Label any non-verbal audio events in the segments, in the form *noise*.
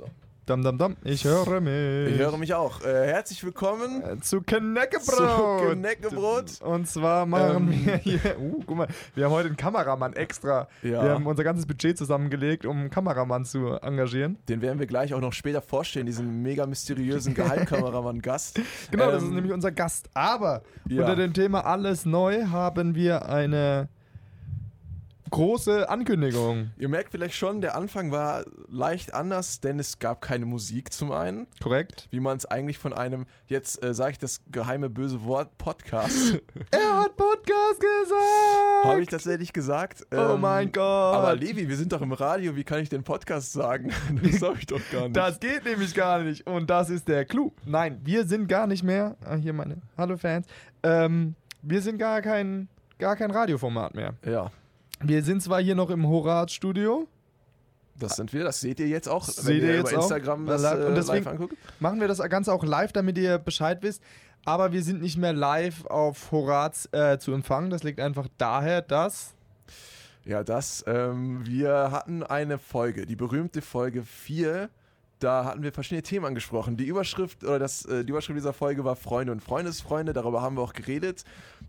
So. Dam, dam, dam. Ich höre mich. Ich höre mich auch. Äh, herzlich willkommen Äh, Zu Knäckebrot. zu Knäckebrot. Und zwar machen Ähm. wir hier. Uh, guck mal, wir haben heute einen Kameramann extra. Ja. Wir haben unser ganzes Budget zusammengelegt, um einen Kameramann zu engagieren. Den werden wir gleich auch noch später vorstellen, diesen mega mysteriösen Geheimkameramann-Gast. *laughs* Genau, das Ähm, ist nämlich unser Gast. Aber ja. unter dem Thema Alles neu haben wir eine große Ankündigung. Ihr merkt vielleicht schon, der Anfang war leicht anders, denn es gab keine Musik zum einen, Korrekt? wie man es eigentlich von einem, jetzt äh, sage ich das geheime böse Wort, Podcast, *laughs* Er hat Podcast gesagt. habe ich tatsächlich gesagt. oh Ähm, mein Gott. Aber Levi, wir sind doch im Radio, wie kann ich den Podcast sagen? *laughs* Das sag ich doch gar nicht. Das geht nämlich gar nicht. Und das ist der Clou. Nein, wir sind gar nicht mehr. Ah, hier meine Hallo Fans. Ähm, wir sind gar kein, gar kein Radioformat mehr. ja, Wir sind zwar hier noch im Horaz-Studio, das sind wir, das seht ihr jetzt auch, Seht wenn ihr jetzt über auch? Instagram das Live- äh, und deswegen- live anguckt. machen wir das Ganze auch live, damit ihr Bescheid wisst. Aber wir sind nicht mehr live auf Horaz äh, zu empfangen. Das liegt einfach daher, dass. Ja, das, ähm, wir hatten eine Folge, die berühmte Folge 4. Da hatten wir verschiedene Themen angesprochen. Die Überschrift oder das, äh, die Überschrift dieser Folge war Freunde und Freundesfreunde. Darüber haben wir auch geredet.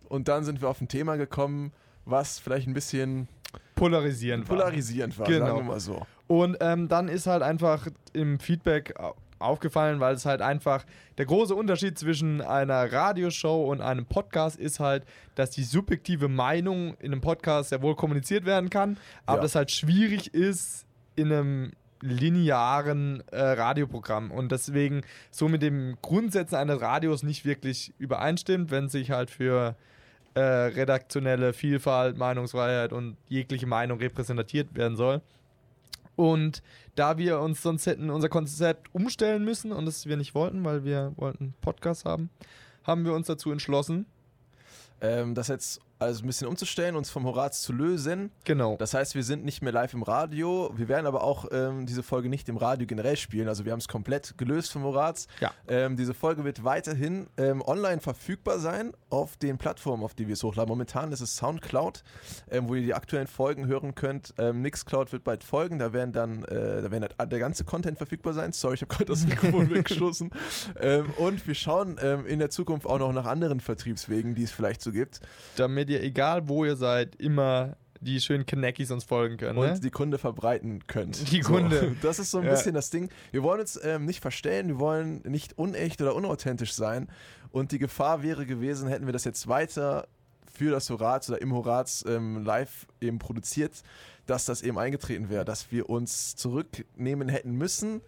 Und dann sind wir auf ein Thema gekommen, was vielleicht ein bisschen Polarisierend war. polarisierend war, Genau. sagen wir mal so. Und ähm, dann ist halt einfach im Feedback au- aufgefallen, weil es halt einfach der große Unterschied zwischen einer Radioshow und einem Podcast ist halt, dass die subjektive Meinung in einem Podcast sehr wohl kommuniziert werden kann, aber Ja. das halt schwierig ist in einem linearen äh, Radioprogramm und deswegen so mit den Grundsätzen eines Radios nicht wirklich übereinstimmt, wenn sich halt für äh, redaktionelle Vielfalt, Meinungsfreiheit und jegliche Meinung repräsentiert werden soll. Und da wir uns sonst hätten unser Konzept umstellen müssen und das wir nicht wollten, weil wir wollten Podcast haben, haben wir uns dazu entschlossen. Ähm, das jetzt also ein bisschen umzustellen, uns vom Horaz zu lösen. Genau. Das heißt, wir sind nicht mehr live im Radio. Wir werden aber auch ähm, diese Folge nicht im Radio generell spielen. Also wir haben es komplett gelöst vom Horaz. Ja. Ähm, diese Folge wird weiterhin ähm, online verfügbar sein auf den Plattformen, auf die wir es hochladen. Momentan ist es Soundcloud, ähm, wo ihr die aktuellen Folgen hören könnt. Ähm, Mixcloud wird bald folgen. Da werden dann äh, da werden der ganze Content verfügbar sein. Sorry, ich habe gerade das Mikrofon *laughs* weggeschossen. Ähm, und wir schauen in der Zukunft auch noch nach anderen Vertriebswegen, die es vielleicht so gibt. Damit ihr, egal wo ihr seid, immer die schönen Knackis uns folgen könnt. und Ne? die Kunde verbreiten könnt. Die Kunde. *laughs* Das ist so ein Ja. bisschen das Ding. Wir wollen uns ähm, nicht verstellen, wir wollen nicht unecht oder unauthentisch sein. Und die Gefahr wäre gewesen, hätten wir das jetzt weiter für das Horaz oder im Horaz ähm, live eben produziert, dass das eben eingetreten wäre, dass wir uns zurücknehmen hätten müssen,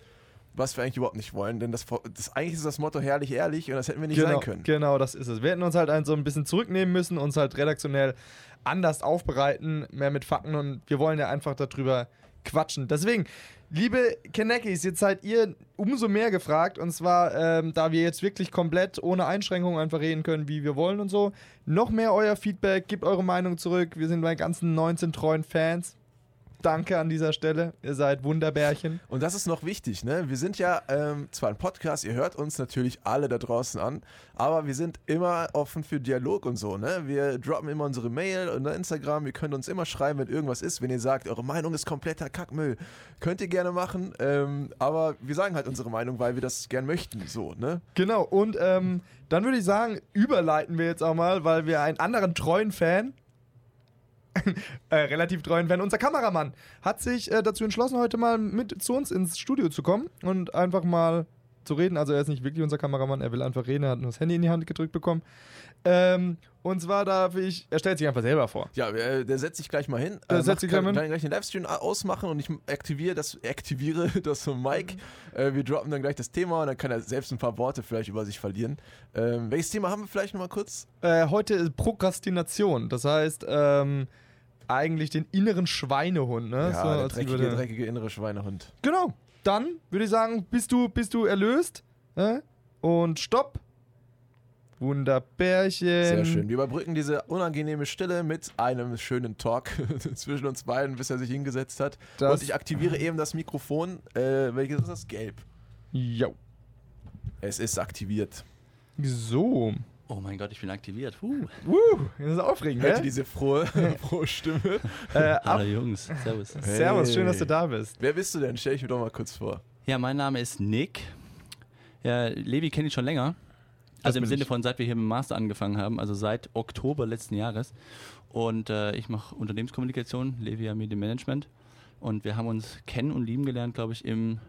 was wir eigentlich überhaupt nicht wollen. Denn das, das eigentlich ist das Motto herrlich ehrlich und das hätten wir nicht genau, sein können. genau, das ist es. Wir hätten uns halt ein, so ein bisschen zurücknehmen müssen, uns halt redaktionell anders aufbereiten, mehr mit Fakten und wir wollen ja einfach darüber quatschen. Deswegen, liebe Kenneckis, jetzt seid ihr umso mehr gefragt und zwar, ähm, da wir jetzt wirklich komplett ohne Einschränkungen einfach reden können, wie wir wollen und so, noch mehr euer Feedback, gebt eure Meinung zurück. Wir sind bei ganzen 19 treuen Fans. Danke an dieser Stelle. Ihr seid Wunderbärchen. Und das ist noch wichtig, ne? Wir sind ja ähm, zwar ein Podcast, ihr hört uns natürlich alle da draußen an, aber wir sind immer offen für Dialog und so, ne? Wir droppen immer unsere Mail und Instagram, ihr könnt uns immer schreiben, wenn irgendwas ist, wenn ihr sagt, eure Meinung ist kompletter Kackmüll. Könnt ihr gerne machen, ähm, aber wir sagen halt unsere Meinung, weil wir das gern möchten, so, ne? Genau, und ähm, dann würde ich sagen, überleiten wir jetzt auch mal, weil wir einen anderen treuen Fan, *laughs* äh, relativ treuen Fan, unser Kameramann, hat sich äh, dazu entschlossen, heute mal mit zu uns ins Studio zu kommen und einfach mal zu reden. Also er ist nicht wirklich unser Kameramann, er will einfach reden, er hat nur das Handy in die Hand gedrückt bekommen. Ähm, und zwar darf ich, er stellt sich einfach selber vor. Ja, äh, der setzt sich gleich mal hin. Der äh, setzt sich kann, hin. kann gleich den Livestream ausmachen und ich aktiviere das, aktiviere *laughs* das Mic. Äh, wir droppen dann gleich das Thema und dann kann er selbst ein paar Worte vielleicht über sich verlieren. Ähm, welches Thema haben wir vielleicht nochmal kurz? Äh, heute ist Prokrastination, das heißt, ähm, eigentlich den inneren Schweinehund, ne? ja, So, der dreckige, würde- dreckige innere Schweinehund. Genau. Dann würde ich sagen, bist du, bist du erlöst? Äh? Und stopp. Wunderbärchen. Sehr schön. Wir überbrücken diese unangenehme Stille mit einem schönen Talk *laughs* zwischen uns beiden, bis er sich hingesetzt hat. Das- und ich aktiviere eben das Mikrofon. Äh, welches ist das? Gelb. Jo. Es ist aktiviert. So. Oh mein Gott, ich bin aktiviert. Huh. Woo, das ist aufregend, Hört ihr gell? diese frohe, *laughs* frohe Stimme? Äh, Hallo Jungs, servus. Servus, schön, Hey. dass du da bist. Wer bist du denn? Stell ich mir doch mal kurz vor. Ja, mein Name ist Nick. Ja, Levi kenne ich schon länger. Also im Sinne ich. von, seit wir hier mit dem Master angefangen haben, also seit Oktober letzten Jahres. Und äh, ich mache Unternehmenskommunikation, Levi ja Medienmanagement. Und wir haben uns kennen und lieben gelernt, glaube ich, im.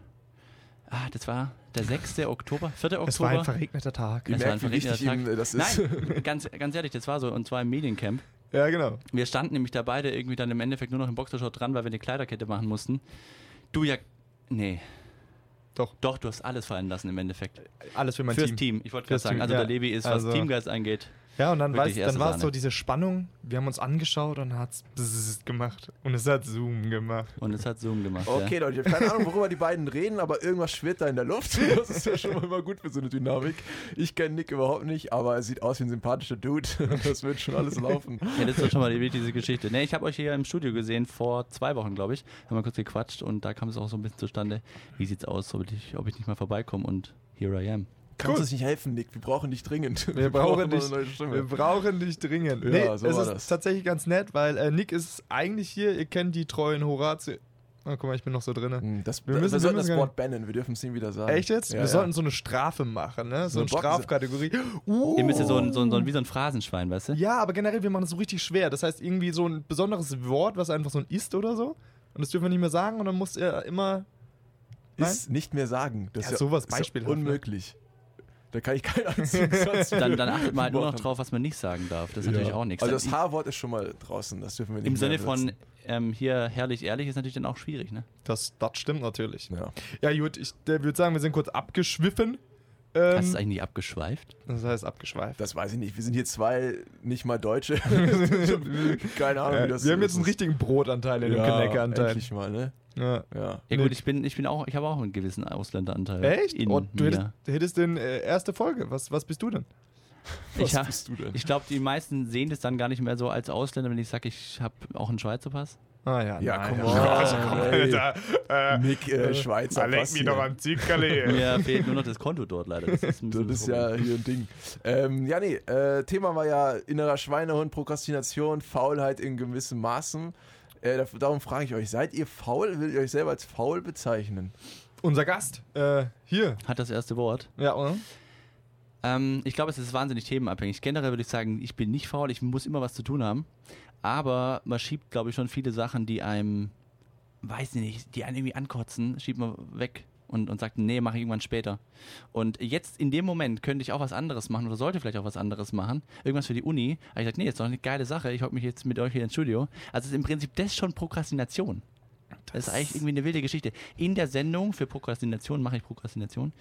Ah, das war der 6. Oktober, 4. Oktober. Es war ein verregneter Tag. Es war ein verregneter ihm das ist. Nein, ganz, ganz ehrlich, das war so, und zwar im Mediencamp. Ja, genau. Wir standen nämlich da beide irgendwie dann im Endeffekt nur noch im Boxershort dran, weil wir eine Kleiderkette machen mussten. Du ja. Nee. Doch. Doch, du hast alles fallen lassen im Endeffekt. Alles für mein Fürs Team. Team. Ich wollte gerade sagen, Team, also ja. der Levi ist, was Also- Teamgeist angeht. Ja, und dann, dann war es so diese Spannung. Wir haben uns angeschaut und hat es gemacht. Und es hat Zoom gemacht. Und es hat Zoom gemacht. Okay, Leute, ich habe keine Ahnung, worüber die beiden reden, aber irgendwas schwirrt da in der Luft. *laughs* Das ist ja schon mal immer gut für so eine Dynamik. Ich kenne Nick überhaupt nicht, aber er sieht aus wie ein sympathischer Dude. *laughs* Das wird schon alles laufen. Ja. ja, das ist doch schon mal die wichtigste Geschichte. Ne, ich habe euch hier im Studio gesehen vor zwei Wochen, glaube ich. Haben wir kurz gequatscht und da kam es auch so ein bisschen zustande. Wie sieht's aus, ob ich, ob ich nicht mal vorbeikomme und here I am. Kannst Cool. uns nicht helfen, Nick? Wir brauchen dich dringend. Wir *laughs* brauchen mal dich. eine neue Stimme. Wir brauchen dich dringend. Ja, nee, so es war ist das. tatsächlich ganz nett, weil äh, Nick ist eigentlich hier. Ihr kennt die treuen Horatio. Oh, guck mal, ich bin noch so drin. Hm, Das, Wir wir, müssen- wir wir sollten das gar Wort bannen, wir dürfen es ihm wieder sagen. Echt jetzt? Ja, wir ja. sollten so eine Strafe machen, ne? So, So eine eine Box- Strafkategorie. *laughs* Uh. Ihr müsst ja so ein, so, ein, so ein, wie so ein Phrasenschwein, weißt du? Ja, aber generell, wir machen das so richtig schwer. Das heißt, irgendwie so ein besonderes Wort, was einfach so ein ist oder so. Und das dürfen wir nicht mehr sagen und dann muss er immer. Ist nicht mehr sagen. Das Ja, ist sowas ist ja beispielhaft, ne? unmöglich. Da kann ich keinen einzigen *laughs* Satz Dann, dann achtet man halt nur noch drauf, was man nicht sagen darf. Das ist Ja. natürlich auch nichts. Also das H-Wort ist schon mal draußen, das dürfen wir nicht Im Sinne von ähm, hier herrlich ehrlich ist natürlich dann auch schwierig, ne? Das, das stimmt natürlich. Ja. Ja, gut, ich würde sagen, wir sind kurz abgeschwiffen. Hast du Ähm, es eigentlich abgeschweift? das heißt abgeschweift. Das weiß ich nicht. Wir sind hier zwei nicht mal Deutsche. *laughs* Keine Ahnung, wie Äh, das wir haben so jetzt einen richtigen Brotanteil in dem ja, Kneckeranteil. Endlich mal, ne? Ja. Ja. Ja gut, ich bin, ich bin auch, ich habe auch einen gewissen Ausländeranteil. Echt? In Und du mir. hättest, du hättest den äh, erste Folge. Was, was bist du denn? Was ich hab, bist du denn? ich glaube, die meisten sehen das dann gar nicht mehr so als Ausländer, wenn ich sage, ich habe auch einen Schweizer Pass. Ah ja, Ja, nein, come ja. Also, komm, ey. Alter. Äh, Nick, äh, Schweizer leck Pass mich hier. doch am Zickerli. Mir fehlt nur noch das Konto dort leider. Das ist, Das ist ja hier ein Ding. Ähm, ja, nee, äh, Thema war ja innerer Schweinehund, Prokrastination, Faulheit in gewissem Maßen. Äh, da- darum frage ich euch, seid ihr faul? Will ihr euch selber als faul bezeichnen? Unser Gast. Äh, hier. Hat das erste Wort. Ja, oder? Ähm, ich glaube, es ist wahnsinnig themenabhängig. Generell würde ich sagen, ich bin nicht faul, ich muss immer was zu tun haben. Aber man schiebt, glaube ich, schon viele Sachen, die einem, weiß ich nicht, die einen irgendwie ankotzen, schiebt man weg und, und sagt, nee, mache ich irgendwann später. Und jetzt in dem Moment könnte ich auch was anderes machen oder sollte vielleicht auch was anderes machen. Irgendwas für die Uni. Aber ich sage, nee, ist doch eine geile Sache, ich hocke mich jetzt mit euch hier ins Studio. Also ist im Prinzip das schon Prokrastination. Das ist eigentlich irgendwie eine wilde Geschichte. In der Sendung für Prokrastination mache ich Prokrastination.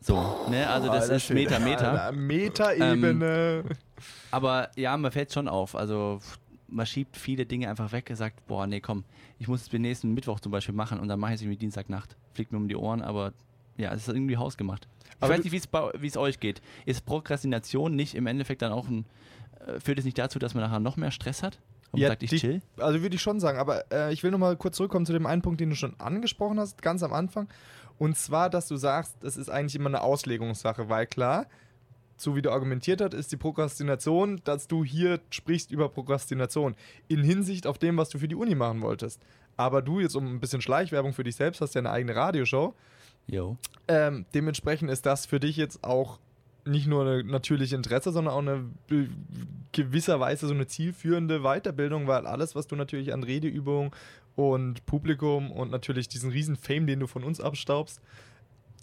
So, ne? Also das Alter ist. Meter, Meter. Alter, Metaebene. Aber ja, mir fällt schon auf. Also man schiebt viele Dinge einfach weg, sagt, boah, nee, komm, ich muss es den nächsten Mittwoch zum Beispiel machen und dann mache ich es irgendwie Dienstagnacht. Fliegt mir um die Ohren, aber ja, es ist irgendwie hausgemacht. Ich Aber weiß du- nicht, wie es euch geht. Ist Prokrastination nicht im Endeffekt dann auch ein, äh, führt es nicht dazu, dass man nachher noch mehr Stress hat? Und Ja, sagt, ich die- chill? Also würde ich schon sagen, aber äh, ich will noch mal kurz zurückkommen zu dem einen Punkt, den du schon angesprochen hast, ganz am Anfang. Und zwar, dass du sagst, das ist eigentlich immer eine Auslegungssache, weil klar, so wie du argumentiert hast, ist die Prokrastination, dass du hier sprichst über Prokrastination in Hinsicht auf dem, was du für die Uni machen wolltest. Aber du jetzt um ein bisschen Schleichwerbung für dich selbst hast ja eine eigene Radioshow. Jo. Ähm, dementsprechend ist das für dich jetzt auch nicht nur eine natürliche Interesse, sondern auch eine gewisserweise so eine zielführende Weiterbildung, weil alles, was du natürlich an Redeübung und Publikum und natürlich diesen riesen Fame, den du von uns abstaubst,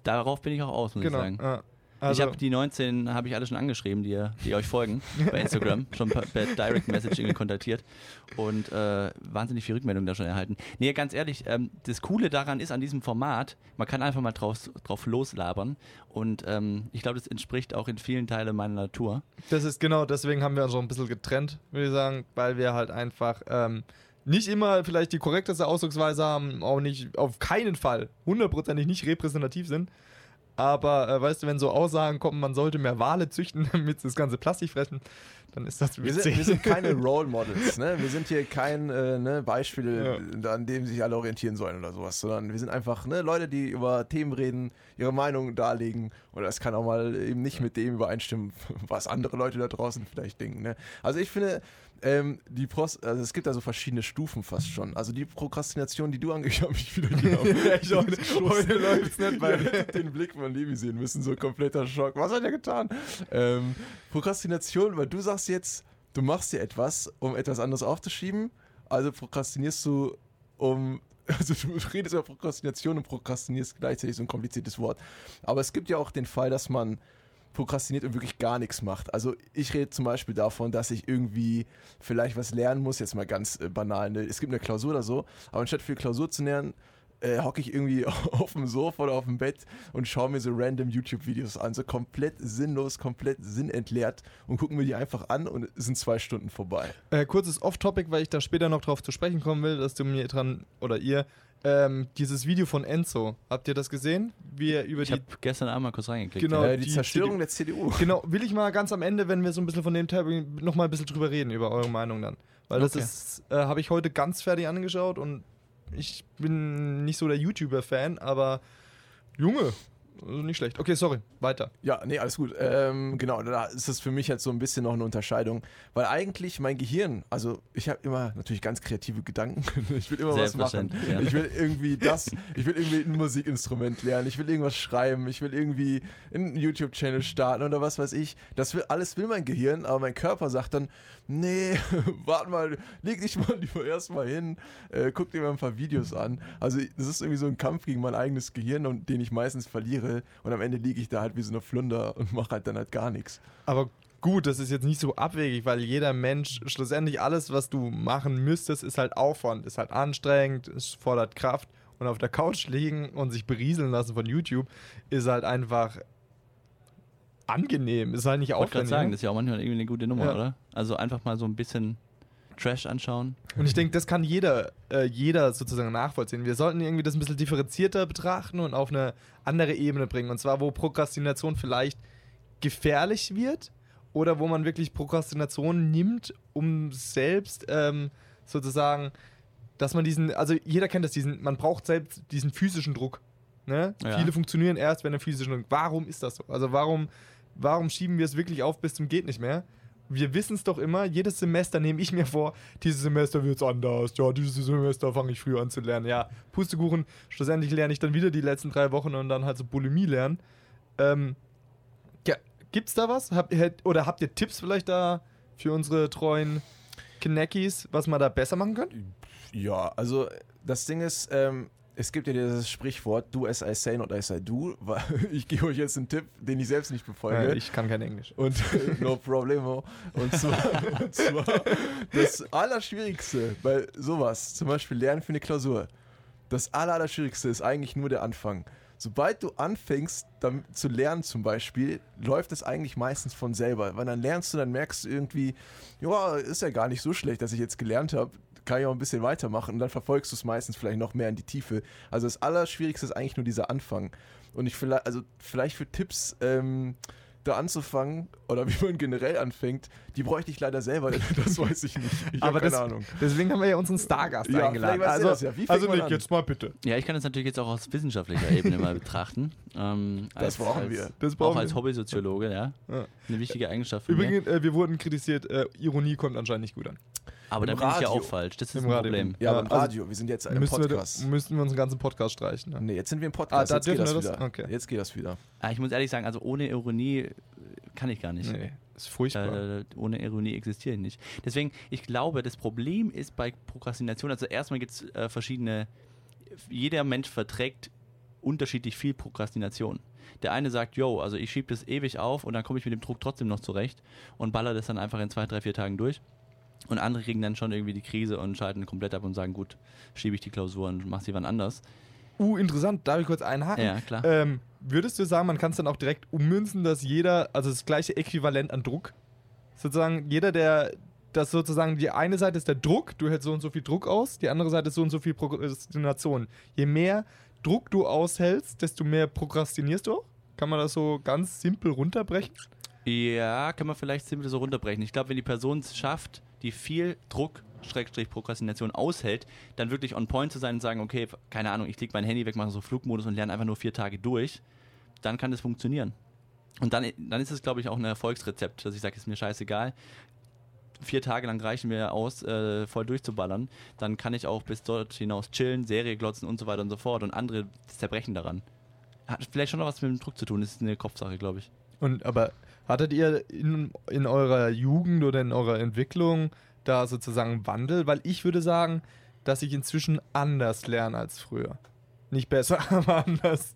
Darauf bin ich auch aus, muss genau. ich sagen. ja. Also, ich habe die 19, habe ich alle schon angeschrieben, die, ihr- die euch folgen *laughs* bei Instagram, schon per, per Direct Message irgendwie kontaktiert und äh, wahnsinnig viel Rückmeldung da schon erhalten. Nee, ganz ehrlich, ähm, das Coole daran ist an diesem Format, man kann einfach mal drauf, drauf loslabern und ähm, ich glaube, das entspricht auch in vielen Teilen meiner Natur. das ist genau, deswegen haben wir uns so ein bisschen getrennt, würde ich sagen, weil wir halt einfach ähm, nicht immer vielleicht die korrekteste Ausdrucksweise haben, auch nicht, auf keinen Fall, hundertprozentig nicht repräsentativ sind. Aber äh, weißt du, wenn so Aussagen kommen, man sollte mehr Wale züchten, *laughs* damit sie das ganze Plastik fressen, dann ist das Wir witzig. sind, wir sind keine *laughs* Role Models, ne? Wir sind hier kein äh, ne, Beispiel, an dem sich alle orientieren sollen oder sowas, sondern wir sind einfach ne, Leute, die über Themen reden, ihre Meinung darlegen oder es kann auch mal eben nicht mit dem übereinstimmen, *laughs* was andere Leute da draußen vielleicht denken. Ne? Also ich finde, ähm, die Pros also es gibt da so verschiedene Stufen fast schon. Also die Prokrastination, die du angefangen habe ich wieder genau. *laughs* Ja, ich *laughs* heute, heute läuft's nicht bei Ihr hättet den Blick von Levi sehen müssen, so kompletter Schock. Was hat er getan? Ähm, Prokrastination, weil du sagst jetzt, du machst dir etwas, um etwas anderes aufzuschieben. Also prokrastinierst du, um. *laughs* Also du redest über Prokrastination und prokrastinierst gleichzeitig so ein kompliziertes Wort. Aber es gibt ja auch den Fall, dass man prokrastiniert und wirklich gar nichts macht. Also ich rede zum Beispiel davon, dass ich irgendwie vielleicht was lernen muss, jetzt mal ganz äh, banal. Ne? Es gibt eine Klausur oder so, aber anstatt für Klausur zu lernen, äh, hocke ich irgendwie *laughs* auf dem Sofa oder auf dem Bett und schaue mir so random YouTube-Videos an, so komplett sinnlos, komplett sinnentleert und gucken mir die einfach an und sind zwei Stunden vorbei. Äh, kurzes Off-Topic, weil ich da später noch drauf zu sprechen kommen will, dass du mir dran oder ihr ähm, dieses Video von Enzo, habt ihr das gesehen? Wie er über Ich die habe gestern Abend mal kurz reingeklickt. Genau. äh, die, die Zerstörung CDU. der CDU. *laughs* Genau, will ich mal ganz am Ende, wenn wir so ein bisschen von dem Teil noch mal ein bisschen drüber reden, über eure Meinung dann. Weil das Okay. ist, äh, habe ich heute ganz fertig angeschaut und ich bin nicht so der YouTuber-Fan, aber Junge, also nicht schlecht. Okay, sorry, weiter. Ja, nee, alles gut. Ähm, genau, da ist es für mich jetzt so ein bisschen noch eine Unterscheidung, weil eigentlich mein Gehirn, also ich habe immer natürlich ganz kreative Gedanken. *laughs* Ich will immer was machen. Ja. Ich will irgendwie das, ich will irgendwie ein Musikinstrument lernen, ich will irgendwas schreiben, ich will irgendwie einen YouTube-Channel starten oder was weiß ich. Das will, alles will mein Gehirn, aber mein Körper sagt dann, nee, *laughs* warte mal, leg dich mal *laughs* lieber erstmal hin, äh, guck dir mal ein paar Videos an. Also das ist irgendwie so ein Kampf gegen mein eigenes Gehirn und den ich meistens verliere und am Ende liege ich da halt wie so eine Flunder und mache halt dann halt gar nichts. Aber gut, das ist jetzt nicht so abwegig, weil jeder Mensch, schlussendlich alles, was du machen müsstest, ist halt Aufwand, ist halt anstrengend, es fordert Kraft. Und auf der Couch liegen und sich berieseln lassen von YouTube ist halt einfach angenehm, ist halt nicht Ich wollte gerade aufwendig. sagen, das ist ja auch manchmal irgendwie eine gute Nummer, Ja. oder? Also einfach mal so ein bisschen Trash anschauen. Und ich denke, das kann jeder, äh, jeder sozusagen nachvollziehen. Wir sollten irgendwie das ein bisschen differenzierter betrachten und auf eine andere Ebene bringen. Und zwar, wo Prokrastination vielleicht gefährlich wird oder wo man wirklich Prokrastination nimmt, um selbst ähm, sozusagen, dass man diesen, also jeder kennt das, diesen, man braucht selbst diesen physischen Druck. Ne? Ja. Viele funktionieren erst, wenn der physische Druck. Warum ist das so? Also warum, warum schieben wir es wirklich auf bis zum geht nicht mehr? wir wissen es doch immer, jedes Semester nehme ich mir vor, dieses Semester wird es anders, ja, dieses Semester fange ich früher an zu lernen. Ja, Pustekuchen, schlussendlich lerne ich dann wieder die letzten drei Wochen und dann halt so Bulimie lernen. Ähm, ja, gibt's da was? Habt oder habt ihr Tipps vielleicht da für unsere treuen Knackis, was man da besser machen könnte? Ja, also das Ding ist, ähm, es gibt ja dieses Sprichwort, do as I say, not as I do. Ich gebe euch jetzt einen Tipp, den ich selbst nicht befolge. Ich kann kein Englisch. Und *laughs* no problemo. Und zwar, *laughs* und zwar das Allerschwierigste bei sowas, zum Beispiel Lernen für eine Klausur, das Aller, Allerschwierigste ist eigentlich nur der Anfang. Sobald du anfängst damit zu lernen zum Beispiel, läuft es eigentlich meistens von selber. Weil dann lernst du, dann merkst du irgendwie, ja, ist ja gar nicht so schlecht, dass ich jetzt gelernt habe. Kann ich auch ein bisschen weitermachen und dann verfolgst du es meistens vielleicht noch mehr in die Tiefe. Also das Allerschwierigste ist eigentlich nur dieser Anfang. Und ich vielleicht, also vielleicht für Tipps, ähm, da anzufangen oder *laughs* wie man generell anfängt, die bräuchte ich leider selber, *laughs* das weiß ich nicht. Ich habe Aber keine das, Ahnung. deswegen haben wir ja unseren Stargast Ja, eingeladen. Also, das ja. Also Nick, an? jetzt mal bitte. Ja, ich kann das natürlich jetzt auch aus wissenschaftlicher Ebene mal betrachten. *laughs* Ähm, Das brauchen als, wir. Das Auch brauchen als wir. Hobbysoziologe, ja. Ja. Eine wichtige Eigenschaft von mir. Übrigens, äh, wir wurden kritisiert, äh, Ironie kommt anscheinend nicht gut an. Aber im da bin ich ja auch falsch. Das ist Im ein Radio. Problem. Ja, Ja, aber im also Radio, wir sind jetzt ein Müssen wir, Podcast. müssten wir unseren ganzen Podcast streichen. Ne? Nee, jetzt sind wir im Podcast. Ah, da jetzt geht das wir das? wieder. Okay. Jetzt geht das wieder. Ah, ich muss ehrlich sagen, also ohne Ironie äh, kann ich gar nicht. Nee, ist furchtbar. Äh, ohne Ironie existiere ich nicht. Deswegen, ich glaube, das Problem ist bei Prokrastination, also erstmal gibt es äh, verschiedene, jeder Mensch verträgt unterschiedlich viel Prokrastination. Der eine sagt, yo, also ich schiebe das ewig auf und dann komme ich mit dem Druck trotzdem noch zurecht und baller das dann einfach in zwei, drei, vier Tagen durch. Und andere kriegen dann schon irgendwie die Krise und schalten komplett ab und sagen, gut, schiebe ich die Klausur und mach sie wann anders. uh, interessant, darf ich kurz einhaken? Ja, klar. Ähm, würdest du sagen, man kann es dann auch direkt ummünzen, dass jeder, also das gleiche Äquivalent an Druck, sozusagen jeder, der, das sozusagen, die eine Seite ist der Druck, du hältst so und so viel Druck aus, die andere Seite ist so und so viel Prokrastination. Je mehr Druck du aushältst, desto mehr prokrastinierst du auch? Kann man das so ganz simpel runterbrechen? Ja, kann man vielleicht simpel so runterbrechen. Ich glaube, wenn die Person es schafft, die viel Druck, Schrägstrich Prokrastination aushält, dann wirklich on point zu sein und sagen, okay, keine Ahnung, ich lege mein Handy weg, mache so Flugmodus und lerne einfach nur vier Tage durch, dann kann das funktionieren. Und dann, dann ist es, glaube ich, auch ein Erfolgsrezept, dass ich sage, ist mir scheißegal. Vier Tage lang reichen mir aus, äh, voll durchzuballern. Dann kann ich auch bis dort hinaus chillen, Serie glotzen und so weiter und so fort. Und andere zerbrechen daran. Hat vielleicht schon noch was mit dem Druck zu tun. Das ist eine Kopfsache, glaube ich. Und aber hattet ihr in, in eurer Jugend oder in eurer Entwicklung da sozusagen Wandel? Weil ich würde sagen, dass ich inzwischen anders lerne als früher. Nicht besser, *laughs* aber anders.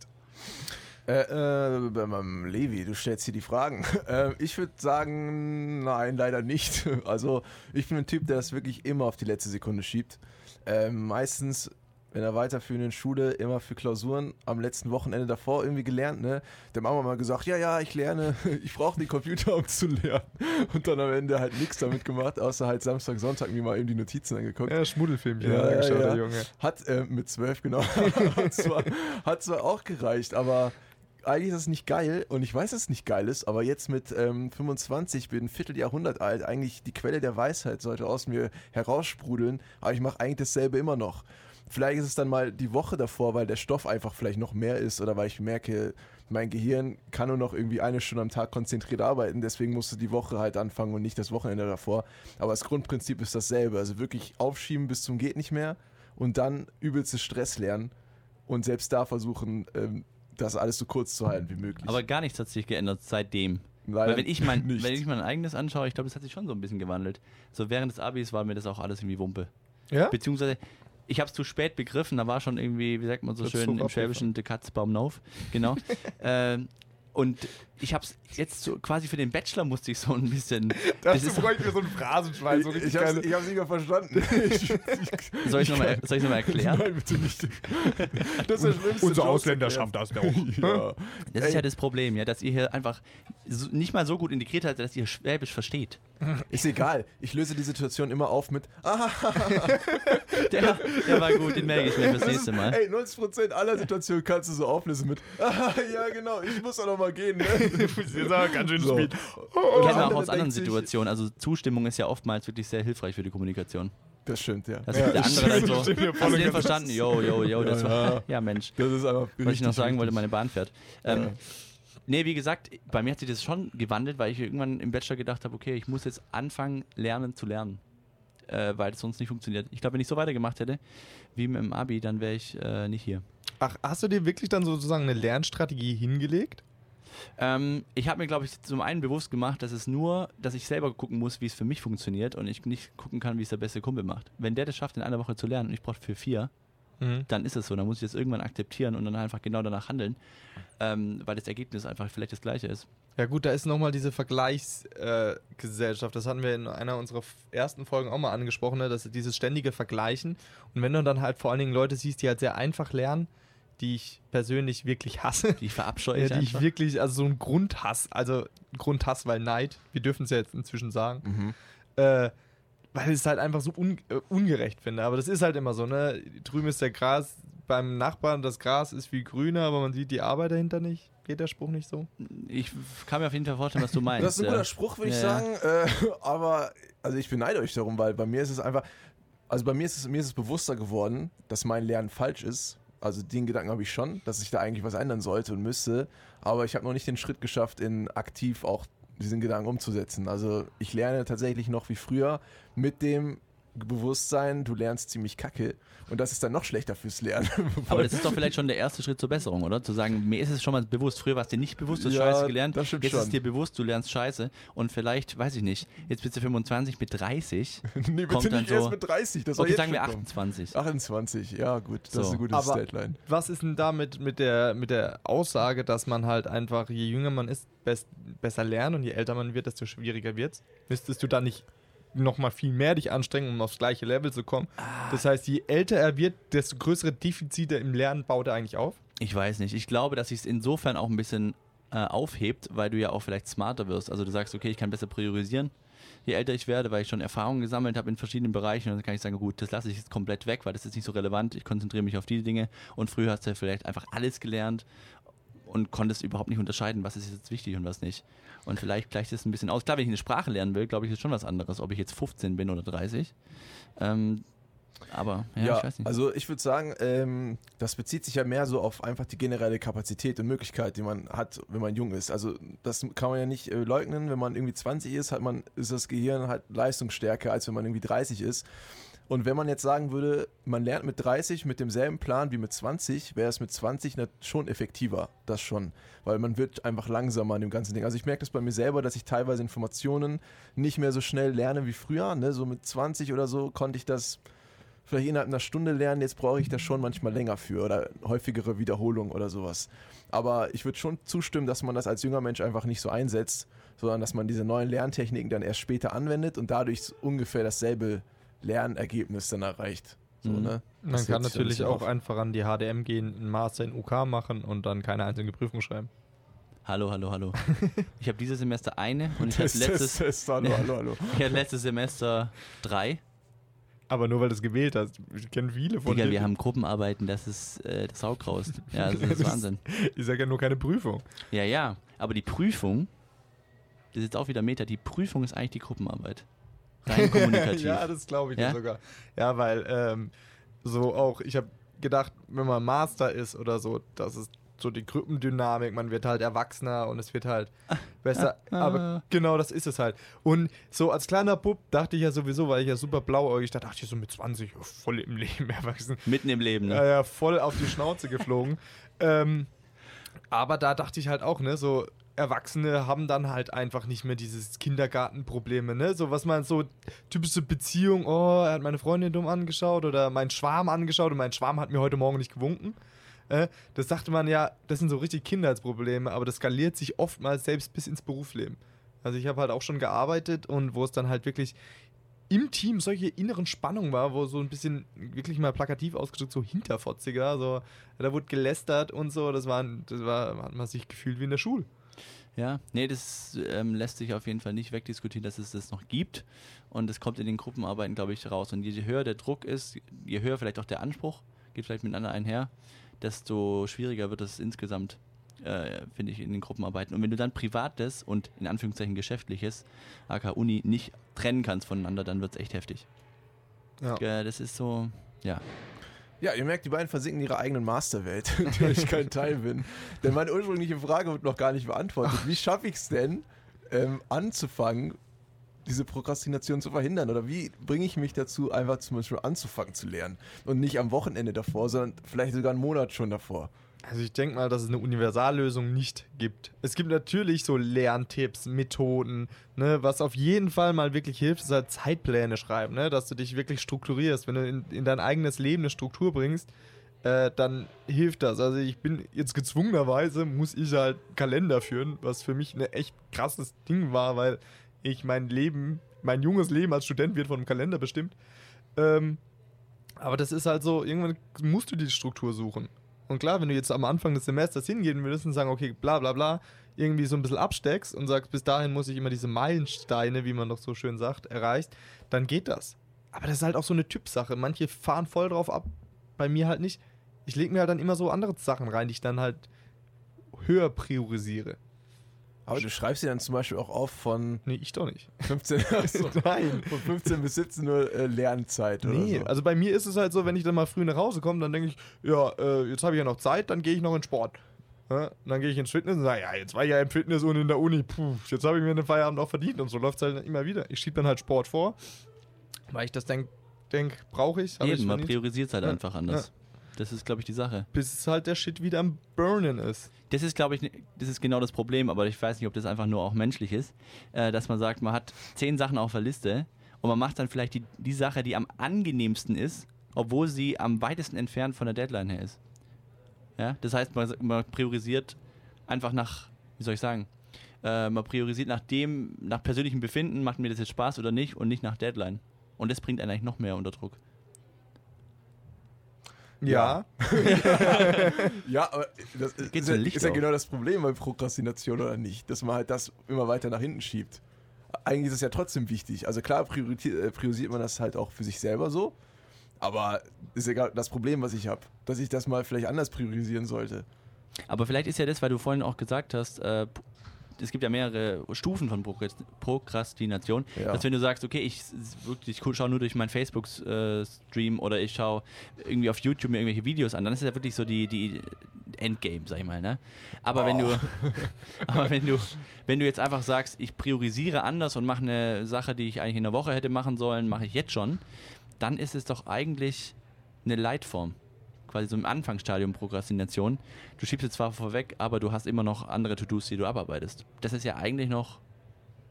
Äh, äh, ähm, Levi, du stellst hier die Fragen. *laughs* Äh, ich würde sagen, nein, leider nicht. *laughs* Also, ich bin ein Typ, der das wirklich immer auf die letzte Sekunde schiebt. Ähm, meistens in der weiterführenden Schule immer für Klausuren am letzten Wochenende davor irgendwie gelernt, ne? Der Mama mal gesagt, ja, ja, ich lerne, *laughs* ich brauche den Computer, um zu lernen. Und dann am Ende halt nichts damit gemacht, außer halt Samstag, Sonntag mir mal eben die Notizen angeguckt. Ja, Schmuddelfilmchen Ja, hat ja, ja. der Junge. Hat äh, mit zwölf, genau. *laughs* hat, zwar, hat zwar auch gereicht, aber eigentlich ist es nicht geil und ich weiß, dass es nicht geil ist, aber jetzt mit ähm, 25, bin ein Vierteljahrhundert alt, eigentlich die Quelle der Weisheit sollte aus mir heraussprudeln, aber ich mache eigentlich dasselbe immer noch. Vielleicht ist es dann mal die Woche davor, weil der Stoff einfach vielleicht noch mehr ist oder weil ich merke, mein Gehirn kann nur noch irgendwie eine Stunde am Tag konzentriert arbeiten, deswegen musste die Woche halt anfangen und nicht das Wochenende davor. Aber das Grundprinzip ist dasselbe, also wirklich aufschieben bis zum geht nicht mehr und dann übelstes Stress lernen und selbst da versuchen, ähm, das alles so kurz zu halten wie möglich. Aber gar nichts hat sich geändert seitdem. Leider Weil wenn ich, mein, *laughs* nicht. wenn ich mein eigenes anschaue, ich glaube, das hat sich schon so ein bisschen gewandelt. So während des Abis war mir das auch alles irgendwie Wumpe. Ja? Beziehungsweise, ich habe es zu spät begriffen, da war schon irgendwie, wie sagt man so schön, im. Schwäbischen, der Katzbaum auf. Genau. *laughs* ähm, und ich habe es jetzt so quasi für den Bachelor musste ich so ein bisschen. *laughs* Das, ist- bräuchte mir so ein Phrasenschwein, so ich, ich hab's nicht mehr verstanden. *laughs* ich, ich, soll ich nochmal noch mal erklären? Nein, bitte nicht. Das ist der schlimmste Unser Ausländer schafft das. Ja. Das Ey. ist ja das Problem, ja, dass ihr hier einfach so, nicht mal so gut integriert habt, dass ihr Schwäbisch versteht. Ist egal. Ich löse die Situation immer auf mit ah, *laughs* Der, der war gut, den merke ich mir fürs das nächste ist, Mal. Ey, 90% aller Situationen kannst du so auflösen mit ah, ja genau, ich muss doch noch mal gehen. Ne? *laughs* Das ist aber ganz schön So. Speed. Kennen wir auch aus anderen Situationen. Also Zustimmung ist ja oftmals wirklich sehr hilfreich für die Kommunikation. Das stimmt, ja. Dass Ja, der das andere dann stimmt, so, das hast du den verstanden? Jo, jo, jo, das Ja, war, ja. ja Mensch. Das ist einfach Was ich noch sagen wollte, meine Bahn fährt. Ähm, Ja. Nee, wie gesagt, bei mir hat sich das schon gewandelt, weil ich irgendwann im Bachelor gedacht habe, okay, ich muss jetzt anfangen, lernen zu lernen. Äh, weil es sonst nicht funktioniert. Ich glaube, wenn ich so weitergemacht hätte, wie im Abi, dann wäre ich äh, nicht hier. Ach, hast du dir wirklich dann sozusagen eine Lernstrategie hingelegt? Ähm, ich habe mir, glaube ich, zum einen bewusst gemacht, dass es nur, dass ich selber gucken muss, wie es für mich funktioniert und ich nicht gucken kann, wie es der beste Kumpel macht. Wenn der das schafft, in einer Woche zu lernen und ich brauche für vier, dann ist es so. Dann muss ich das irgendwann akzeptieren und dann einfach genau danach handeln, ähm, weil das Ergebnis einfach vielleicht das gleiche ist. Ja gut, da ist nochmal diese Vergleichsgesellschaft. Äh, das hatten wir in einer unserer ersten Folgen auch mal angesprochen, ne? dass dieses ständige Vergleichen. Und wenn du dann halt vor allen Dingen Leute siehst, die halt sehr einfach lernen, die ich persönlich wirklich hasse, Die verabscheue ja, ich die ich einfach. wirklich, also so ein Grundhass, also Grundhass, weil Neid, wir dürfen es ja jetzt inzwischen sagen, Mhm. äh, weil ich es halt einfach so un äh, ungerecht finde. Aber das ist halt immer so, ne? Drüben ist der Gras beim Nachbarn, das Gras ist viel grüner, aber man sieht die Arbeit dahinter nicht. Geht der Spruch nicht so? Ich kann mir auf jeden Fall vorstellen, was du meinst. Das ist ein ja. guter Spruch, würde ich Ja, ja. sagen. Äh, aber also ich beneide euch darum, weil bei mir ist es einfach, also bei mir ist es, mir ist es bewusster geworden, dass mein Lernen falsch ist. Also den Gedanken habe ich schon, dass ich da eigentlich was ändern sollte und müsste. Aber ich habe noch nicht den Schritt geschafft, in aktiv auch diesen Gedanken umzusetzen. Also ich lerne tatsächlich noch wie früher mit dem Bewusstsein, du lernst ziemlich kacke. Und das ist dann noch schlechter fürs Lernen. *laughs* Aber das ist doch vielleicht schon der erste Schritt zur Besserung, oder? Zu sagen, mir ist es schon mal bewusst, früher war es dir nicht bewusst, du hast Ja, Scheiße gelernt, jetzt ist es schon. dir bewusst, du lernst Scheiße und vielleicht, weiß ich nicht, jetzt bist du 25 mit 30, *laughs* nee, kommt bitte dann nicht so- erst mit 30. Das okay, jetzt sagen wir schon kommen. 28. 28, ja gut, das So. ist eine gute Aber- Deadline. Was ist denn damit mit der, mit der Aussage, dass man halt einfach, je jünger man ist, best, besser lernt und je älter man wird, desto schwieriger wird's? Müsstest du dann nicht nochmal viel mehr dich anstrengen, um aufs gleiche Level zu kommen? Das heißt, je älter er wird, desto größere Defizite im Lernen baut er eigentlich auf? Ich weiß nicht. Ich glaube, dass sich es insofern auch ein bisschen äh, aufhebt, weil du ja auch vielleicht smarter wirst. Also du sagst, okay, ich kann besser priorisieren, je älter ich werde, weil ich schon Erfahrungen gesammelt habe in verschiedenen Bereichen. Und dann kann ich sagen, gut, das lasse ich jetzt komplett weg, weil das ist nicht so relevant. Ich konzentriere mich auf die Dinge. Und früher hast du ja vielleicht einfach alles gelernt. Und konntest überhaupt nicht unterscheiden, was ist jetzt wichtig und was nicht. Und vielleicht gleicht es ein bisschen aus. Klar, wenn ich eine Sprache lernen will, glaube ich, ist schon was anderes, ob ich jetzt 15 bin oder 30. Ähm, aber ja, Ja, ich weiß nicht. also ich würde sagen, ähm, das bezieht sich ja mehr so auf einfach die generelle Kapazität und Möglichkeit, die man hat, wenn man jung ist. Also das kann man ja nicht äh, leugnen. Wenn man irgendwie 20 ist, hat man, ist das Gehirn halt leistungsstärker, als wenn man irgendwie 30 ist. Und wenn man jetzt sagen würde, man lernt mit 30 mit demselben Plan wie mit 20, wäre es mit 20 nat- schon effektiver. Das schon. Weil man wird einfach langsamer an dem ganzen Ding. Also ich merke das bei mir selber, dass ich teilweise Informationen nicht mehr so schnell lerne wie früher. Ne? So mit 20 oder so konnte ich das vielleicht innerhalb einer Stunde lernen, jetzt brauche ich da schon manchmal länger für oder häufigere Wiederholungen oder sowas. Aber ich würde schon zustimmen, dass man das als junger Mensch einfach nicht so einsetzt, sondern dass man diese neuen Lerntechniken dann erst später anwendet und dadurch ungefähr dasselbe Lernergebnis dann erreicht. So, Mhm. ne? Man Das kann natürlich auch auf. einfach an die HDM gehen, einen Master in UK machen und dann keine einzige Prüfung schreiben. Hallo, hallo, hallo. *laughs* Ich habe dieses Semester eine und ich Test, letztes, Test, hallo, hallo, hallo. *laughs* ich hatte letztes Semester drei. Aber nur weil du es gewählt hast. Ich kenne viele von Digga, denen. wir haben Gruppenarbeiten, das ist äh, das Saugraus. *laughs* Ja, das ist Das- Wahnsinn. Ich sage ja nur keine Prüfung. Ja, ja, aber die Prüfung, das ist jetzt auch wieder Meta, die Prüfung ist eigentlich die Gruppenarbeit. Rein *laughs* kommunikativ. ja, das glaube ich Ja? ja? sogar. Ja, weil ähm, so auch, ich habe gedacht, wenn man Master ist oder so, das ist so die Gruppendynamik, man wird halt erwachsener und es wird halt besser. ah. Aber genau das ist es halt. Und so als kleiner Bub dachte ich ja sowieso, weil ich ja super blauäugig dachte, dachte ich so mit 20, oh, voll im Leben *laughs* erwachsen. Mitten im Leben, Ja, ne? ja, voll auf die Schnauze geflogen. *laughs* ähm, aber da dachte ich halt auch, ne, so Erwachsene haben dann halt einfach nicht mehr dieses Kindergartenprobleme, ne? So was man so typische Beziehung, oh, er hat meine Freundin dumm angeschaut oder meinen Schwarm angeschaut und mein Schwarm hat mir heute Morgen nicht gewunken. Äh, das dachte man ja, das sind so richtig Kindheitsprobleme, aber das skaliert sich oftmals selbst bis ins Berufsleben. Also ich habe halt auch schon gearbeitet und wo es dann halt wirklich im Team solche inneren Spannungen war, wo so ein bisschen, wirklich mal plakativ ausgedrückt, so hinterfotziger, so, da wurde gelästert und so, das war, das war, hat man sich gefühlt wie in der Schule. Ja, nee, das ähm, lässt sich auf jeden Fall nicht wegdiskutieren, dass es das noch gibt. Und es kommt in den Gruppenarbeiten, glaube ich, raus. Und je höher der Druck ist, je höher vielleicht auch der Anspruch, geht vielleicht miteinander einher, desto schwieriger wird es insgesamt, äh, finde ich, in den Gruppenarbeiten. Und wenn du dann Privates und in Anführungszeichen Geschäftliches, AK Uni, nicht trennen kannst voneinander, dann wird es echt heftig. Ja. Äh, das ist so, ja. Ja, ihr merkt, die beiden versinken in ihrer eigenen Masterwelt, *laughs* in der ich kein Teil bin. Denn meine ursprüngliche Frage wird noch gar nicht beantwortet. Wie schaffe ich es denn, ähm, anzufangen, diese Prokrastination zu verhindern? Oder wie bringe ich mich dazu, einfach zum Beispiel anzufangen zu lernen? Und nicht am Wochenende davor, sondern vielleicht sogar einen Monat schon davor. Also ich denke mal, dass es eine Universallösung nicht gibt. Es gibt natürlich so Lerntipps, Methoden, ne, was auf jeden Fall mal wirklich hilft, ist halt Zeitpläne schreiben, ne, dass du dich wirklich strukturierst. Wenn du in, in dein eigenes Leben eine Struktur bringst, äh, dann hilft das. Also ich bin jetzt gezwungenerweise, muss ich halt Kalender führen, was für mich ein echt krasses Ding war, weil ich mein Leben, mein junges Leben als Student wird von einem Kalender bestimmt. Ähm, aber das ist halt so, irgendwann musst du die Struktur suchen. Und klar, wenn du jetzt am Anfang des Semesters hingehen würdest und sagen, okay, bla bla bla, irgendwie so ein bisschen absteckst und sagst, bis dahin muss ich immer diese Meilensteine, wie man doch so schön sagt, erreicht, dann geht das. Aber das ist halt auch so eine Typsache. Manche fahren voll drauf ab, bei mir halt nicht. Ich lege mir halt dann immer so andere Sachen rein, die ich dann halt höher priorisiere. Aber du schreibst dir dann zum Beispiel auch auf von Nee, ich doch nicht. 15, *laughs* Nein. von 15 bis 17 Uhr äh, Lernzeit Nee, oder so. also bei mir ist es halt so, wenn ich dann mal früh nach Hause komme, dann denke ich, ja, äh, jetzt habe ich ja noch Zeit, dann gehe ich noch in Sport. Ja, dann gehe ich ins Fitness und sage, ja, jetzt war ich ja im Fitness und in der Uni, puh, jetzt habe ich mir den Feierabend auch verdient und so läuft es halt immer wieder. Ich schiebe dann halt Sport vor, weil ich das denke, denk, brauche ich, habe ich Eben, man priorisiert es halt Ja, einfach anders. Das ist, glaube ich, die Sache. bis halt der Shit wieder am Burnen ist. Das ist, glaube ich, ne- das ist genau das Problem, aber ich weiß nicht, ob das einfach nur auch menschlich ist, äh, dass man sagt, man hat zehn Sachen auf der Liste und man macht dann vielleicht die, die Sache, die am angenehmsten ist, obwohl sie am weitesten entfernt von der Deadline her ist. Ja, das heißt, man, man priorisiert einfach nach, wie soll ich sagen, äh, man priorisiert nach dem, nach persönlichem Befinden, macht mir das jetzt Spaß oder nicht und nicht nach Deadline. Und das bringt einen eigentlich noch mehr unter Druck. Ja, *laughs* Ja, aber das ist, ist, ja, ist ja genau das Problem bei Prokrastination oder nicht, dass man halt das immer weiter nach hinten schiebt. Eigentlich ist es ja trotzdem wichtig. Also klar äh, priorisiert man das halt auch für sich selber so, aber ist egal das Problem, was ich habe, dass ich das mal vielleicht anders priorisieren sollte. Aber vielleicht ist ja das, weil du vorhin auch gesagt hast, äh, es gibt ja mehrere Stufen von Prokrastination, Ja. dass wenn du sagst, okay, ich wirklich ich schaue nur durch meinen Facebook-Stream oder ich schaue irgendwie auf YouTube mir irgendwelche Videos an, dann ist es ja wirklich so die, die Endgame, sag ich mal, ne? Aber wenn du, *laughs* aber wenn du, wenn du jetzt einfach sagst, ich priorisiere anders und mache eine Sache, die ich eigentlich in der Woche hätte machen sollen, mache ich jetzt schon, dann ist es doch eigentlich eine Leitform. Quasi so im Anfangsstadium Prokrastination. Du schiebst es zwar vorweg, aber du hast immer noch andere To-Dos, die du abarbeitest. Das ist ja eigentlich noch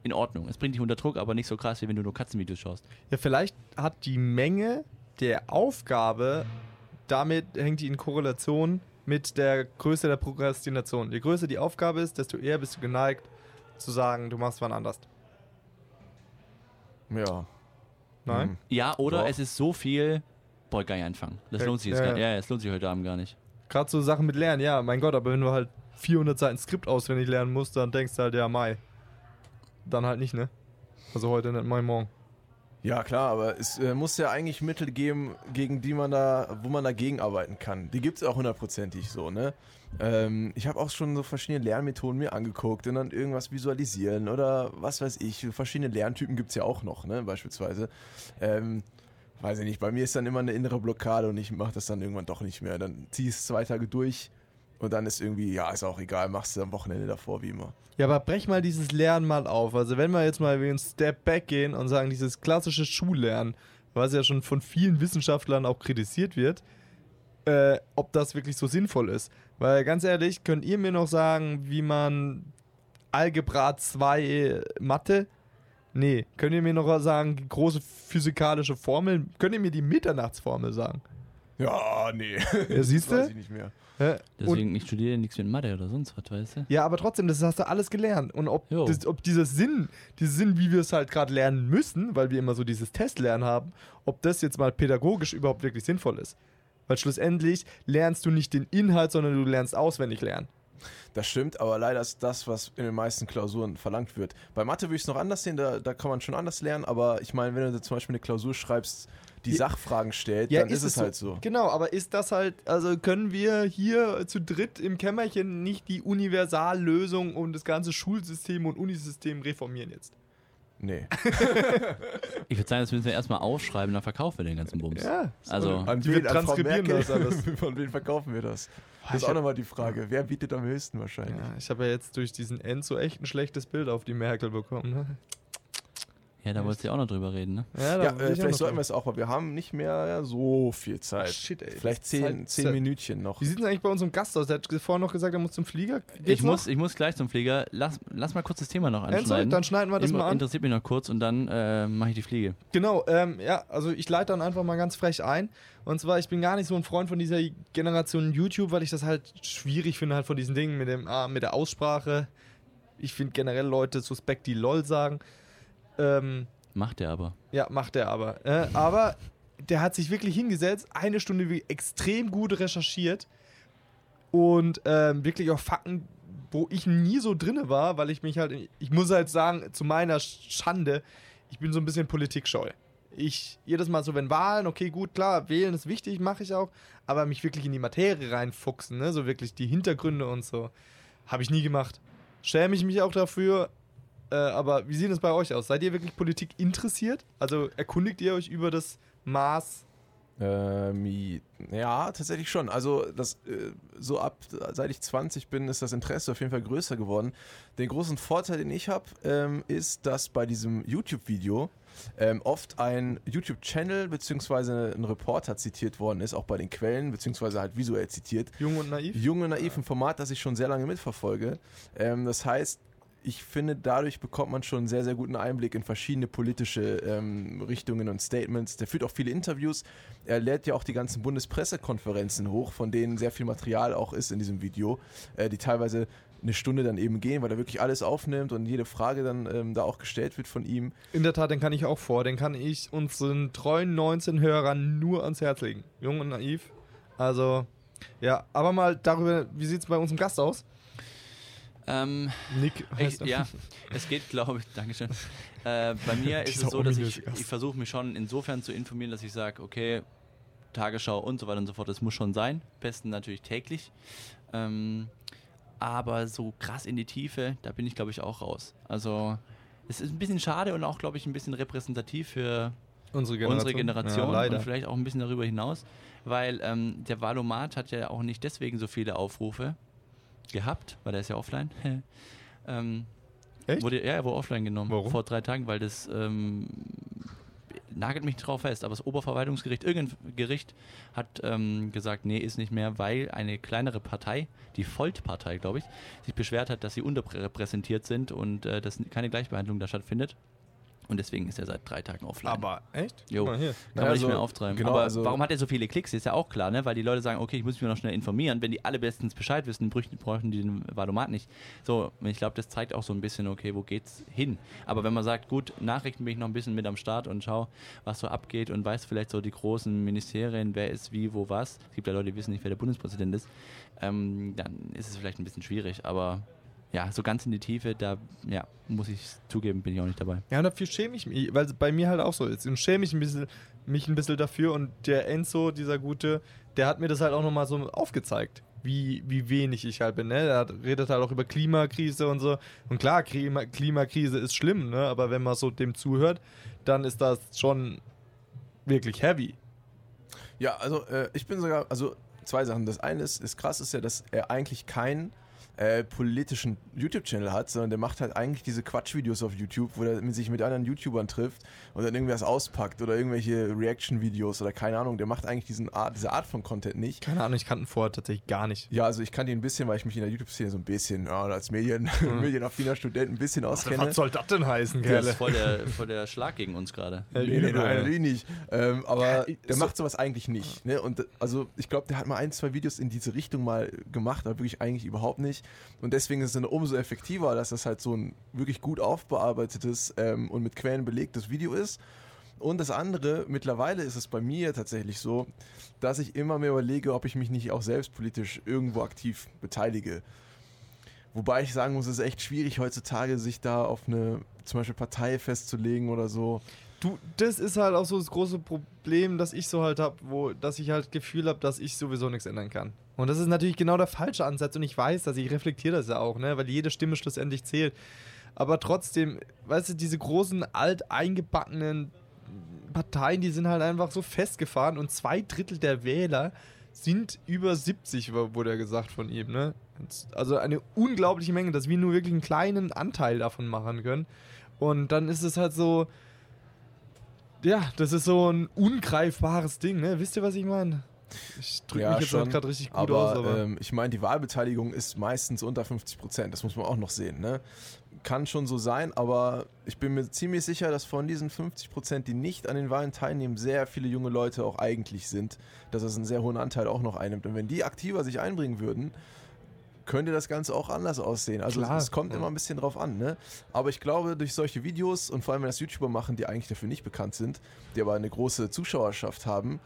in Ordnung. Es bringt dich unter Druck, aber nicht so krass, wie wenn du nur Katzenvideos schaust. Ja, vielleicht hat die Menge der Aufgabe, damit hängt die in Korrelation mit der Größe der Prokrastination. Je größer die Aufgabe ist, desto eher bist du geneigt zu sagen, du machst wann anders. Ja. Nein? Hm. Ja, oder Doch. es ist so viel, boah, gar nicht anfangen. Das Ja, lohnt sich jetzt ja, gar, ja. ja, es lohnt sich heute Abend gar nicht. Gerade so Sachen mit Lernen, ja, mein Gott, aber wenn du halt 400 Seiten Skript auswendig lernen musst, dann denkst du halt, ja, Mai. Dann halt nicht, ne? Also heute, nicht Mai, morgen. Ja, klar, aber es äh, muss ja eigentlich Mittel geben, gegen die man da, wo man dagegen arbeiten kann. Die gibt es auch hundertprozentig so, ne? Ähm, ich habe auch schon so verschiedene Lernmethoden mir angeguckt und dann irgendwas visualisieren oder was weiß ich. Verschiedene Lerntypen gibt es ja auch noch, ne? Beispielsweise. Ähm, weiß ich nicht, bei mir ist dann immer eine innere Blockade und ich mache das dann irgendwann doch nicht mehr. Dann zieh es zwei Tage durch und dann ist irgendwie, ja, ist auch egal, machst du am Wochenende davor, wie immer. Ja, aber brech mal dieses Lernen mal auf. Also wenn wir jetzt mal wie ein Step Back gehen und sagen, dieses klassische Schullernen, was ja schon von vielen Wissenschaftlern auch kritisiert wird, äh, ob das wirklich so sinnvoll ist. Weil ganz ehrlich, könnt ihr mir noch sagen, wie man Algebra 2 Mathe? Nee. Könnt ihr mir noch sagen, große physikalische Formeln? Könnt ihr mir die Mitternachtsformel sagen? Ja, nee. Ja, siehst *laughs* Weiß du? ich nicht mehr. Hä? Und- Deswegen, ich studiere nichts mit Mathe oder sonst was, weißt du? Ja, aber trotzdem, das hast du alles gelernt. Und ob, das, ob dieser Sinn, dieser Sinn, wie wir es halt gerade lernen müssen, weil wir immer so dieses Testlernen haben, ob das jetzt mal pädagogisch überhaupt wirklich sinnvoll ist. Weil schlussendlich lernst du nicht den Inhalt, sondern du lernst auswendig lernen. Das stimmt, aber leider ist das, was in den meisten Klausuren verlangt wird. Bei Mathe würde ich es noch anders sehen, da, da kann man schon anders lernen, aber ich meine, wenn du zum Beispiel eine Klausur schreibst, die Ja. Sachfragen stellt, dann ist, es halt so. Genau, aber ist das halt, also können wir hier zu dritt im Kämmerchen nicht die Universallösung und das ganze Schulsystem und Unisystem reformieren jetzt? Nee. *laughs* Ich würde sagen, das müssen wir erstmal aufschreiben, dann verkaufen wir den ganzen Bums. Ja. Also, An Die wen? An Frau transkribieren Merkel? das alles. *laughs* Von wem verkaufen wir das? Das ich ist auch nochmal die Frage. Wer bietet am höchsten wahrscheinlich? Ja, ich habe ja jetzt durch diesen Enzo echt ein schlechtes Bild auf die Merkel bekommen. Ne? Ja, da wolltest du ja auch noch drüber reden, ne? Ja, da Ja, äh, ich vielleicht sollten wir es auch, weil wir haben nicht mehr so viel Zeit. Shit, ey. Vielleicht zehn, Zeit- zehn Minütchen noch. Wie sieht es eigentlich bei unserem Gast aus? Der hat vorhin noch gesagt, er muss zum Flieger. Ich Geht's muss, noch? ich muss gleich zum Flieger. Lass, lass mal kurz das Thema noch anschneiden. dann schneiden wir das Immer- mal an. Interessiert mich noch kurz und dann äh, mache ich die Fliege. Genau, ähm, ja, also ich leite dann einfach mal ganz frech ein. Und zwar, ich bin gar nicht so ein Freund von dieser Generation YouTube, weil ich das halt schwierig finde, halt von diesen Dingen mit, dem, ah, mit der Aussprache. Ich finde generell Leute suspekt, die LOL sagen. Ähm, Macht er aber. Ja, macht er aber. Äh, aber der hat sich wirklich hingesetzt, eine Stunde wie extrem gut recherchiert und ähm, wirklich auch Fakten, wo ich nie so drinne war, weil ich mich halt, ich muss halt sagen, zu meiner Schande, ich bin so ein bisschen politikscheu. Ich jedes Mal so, wenn Wahlen, okay, gut, klar, wählen ist wichtig, mache ich auch, aber mich wirklich in die Materie reinfuchsen, ne, so wirklich die Hintergründe und so, habe ich nie gemacht. Schäme ich mich auch dafür, äh, aber wie sieht es bei euch aus? Seid ihr wirklich Politik interessiert? Also erkundigt ihr euch über das Maß? Ähm, ja, tatsächlich schon. Also das äh, so ab seit ich 20 bin, ist das Interesse auf jeden Fall größer geworden. Den großen Vorteil, den ich habe, ähm, ist, dass bei diesem YouTube-Video ähm, oft ein YouTube-Channel bzw. ein Reporter zitiert worden ist, auch bei den Quellen, beziehungsweise halt visuell zitiert. Jung und naiv? Jung und naiv, ein Format, das ich schon sehr lange mitverfolge. Ähm, das heißt, ich finde, dadurch bekommt man schon einen sehr, sehr guten Einblick in verschiedene politische ähm, Richtungen und Statements. Der führt auch viele Interviews. Er lädt ja auch die ganzen Bundespressekonferenzen hoch, von denen sehr viel Material auch ist in diesem Video, äh, die teilweise eine Stunde dann eben gehen, weil er wirklich alles aufnimmt und jede Frage dann ähm, da auch gestellt wird von ihm. In der Tat, den kann ich auch vor. Den kann ich unseren treuen 19 Hörern nur ans Herz legen. Jung und naiv. Also, ja, aber mal darüber, wie sieht es bei unserem Gast aus? Ähm, Nick ich, heißt er. ja, es geht, glaube ich, Dankeschön. Äh, bei *laughs* mir ist es so, dass ich, Gast. ich versuche mich schon insofern zu informieren, dass ich sage, okay, Tagesschau und so weiter und so fort. Das muss schon sein. Besten natürlich täglich. Ähm, aber so krass in die Tiefe, da bin ich, glaube ich, auch raus. Also es ist ein bisschen schade und auch, glaube ich, ein bisschen repräsentativ für Unsere Generation. unsere Generation Ja, und vielleicht auch ein bisschen darüber hinaus, weil ähm, der Valomat hat ja auch nicht deswegen so viele Aufrufe gehabt, weil der ist ja offline. *laughs* ähm, Echt? Wurde, ja, er wurde offline genommen Warum? vor drei Tagen, weil das ähm, nagelt mich drauf fest, aber das Oberverwaltungsgericht, irgendein Gericht hat ähm, gesagt, nee, ist nicht mehr, weil eine kleinere Partei, die Volt-Partei, glaube ich, sich beschwert hat, dass sie unterrepräsentiert sind und äh, dass keine Gleichbehandlung da stattfindet. Und deswegen ist er seit drei Tagen offline. Aber echt? Jo. Mal hier. Kann Ja, man also, nicht mehr auftreiben. genau, Aber also- warum hat er so viele Klicks? Ist ja auch klar, ne? Weil die Leute sagen, okay, ich muss mich noch schnell informieren. Wenn die alle bestens Bescheid wissen, bräuchten, bräuchten die den Valomat nicht. So, und ich glaube, das zeigt auch so ein bisschen, okay, wo geht's hin? Aber wenn man sagt, gut, Nachrichten bin ich noch ein bisschen mit am Start und schau, was so abgeht und weiß vielleicht so die großen Ministerien, wer ist wie, wo, was. Es gibt ja Leute, die wissen nicht, wer der Bundespräsident ist. Ähm, dann ist es vielleicht ein bisschen schwierig, aber ja, so ganz in die Tiefe, da, ja, muss ich zugeben, bin ich auch nicht dabei. Ja, und dafür schäme ich mich, weil es bei mir halt auch so ist. Und schäme ich ein bisschen, mich ein bisschen dafür. Und der Enzo, dieser Gute, der hat mir das halt auch nochmal so aufgezeigt, wie, wie wenig ich halt bin. Ne? Der hat, redet halt auch über Klimakrise und so. Und klar, Klima, Klimakrise ist schlimm, ne? aber wenn man so dem zuhört, dann ist das schon wirklich heavy. Ja, also äh, ich bin sogar, also zwei Sachen. Das eine ist, ist krass, ist ja, dass er eigentlich keinen äh, politischen YouTube-Channel hat, sondern der macht halt eigentlich diese Quatschvideos auf YouTube, wo er sich mit anderen YouTubern trifft und dann irgendwas auspackt oder irgendwelche Reaction-Videos oder keine Ahnung. Der macht eigentlich diesen Art, diese Art von Content nicht. Keine Ahnung, ich kannte ihn vorher tatsächlich gar nicht. Ja, also ich kannte ihn ein bisschen, weil ich mich in der YouTube-Szene so ein bisschen, ja, als Medien, *laughs* medienaffiner Student ein bisschen auskenne. Was soll das denn heißen, Das Kerle? ist voll der, voll der Schlag gegen uns gerade. Nee, nee, nein, natürlich nicht. Ähm, aber der so- macht sowas eigentlich nicht. Ne? Und also ich glaube, der hat mal ein, zwei Videos in diese Richtung mal gemacht, aber wirklich eigentlich überhaupt nicht. Und deswegen ist es dann umso effektiver, dass das halt so ein wirklich gut aufbearbeitetes ähm, und mit Quellen belegtes Video ist. Und das andere, mittlerweile ist es bei mir tatsächlich so, dass ich immer mehr überlege, ob ich mich nicht auch selbst politisch irgendwo aktiv beteilige. Wobei ich sagen muss, es ist echt schwierig heutzutage, sich da auf eine zum Beispiel Partei festzulegen oder so. Du, das ist halt auch so das große Problem, das ich so halt habe, wo, dass ich halt Gefühl habe, dass ich sowieso nichts ändern kann. Und das ist natürlich genau der falsche Ansatz und ich weiß das, ich reflektiere das ja auch, ne, weil jede Stimme schlussendlich zählt. Aber trotzdem, weißt du, diese großen alteingebackenen Parteien, die sind halt einfach so festgefahren und zwei Drittel der Wähler sind über 70, wo- wurde ja gesagt von ihm, ne? Also eine unglaubliche Menge, dass wir nur wirklich einen kleinen Anteil davon machen können. Und dann ist es halt so, ja, das ist so ein ungreifbares Ding, ne? Wisst ihr, was ich meine? Ich drücke mich jetzt schon, gerade richtig gut aber, aus, aber. Ähm, ich meine, die Wahlbeteiligung ist meistens unter 50 Prozent. Das muss man auch noch sehen. Ne? Kann schon so sein, aber ich bin mir ziemlich sicher, dass von diesen 50 Prozent, die nicht an den Wahlen teilnehmen, sehr viele junge Leute auch eigentlich sind. Dass das einen sehr hohen Anteil auch noch einnimmt. Und wenn die aktiver sich einbringen würden, könnte das Ganze auch anders aussehen. Also Klar, es, es kommt ja. immer ein bisschen drauf an. Ne? Aber ich glaube, durch solche Videos und vor allem, wenn das YouTuber machen, die eigentlich dafür nicht bekannt sind, die aber eine große Zuschauerschaft haben,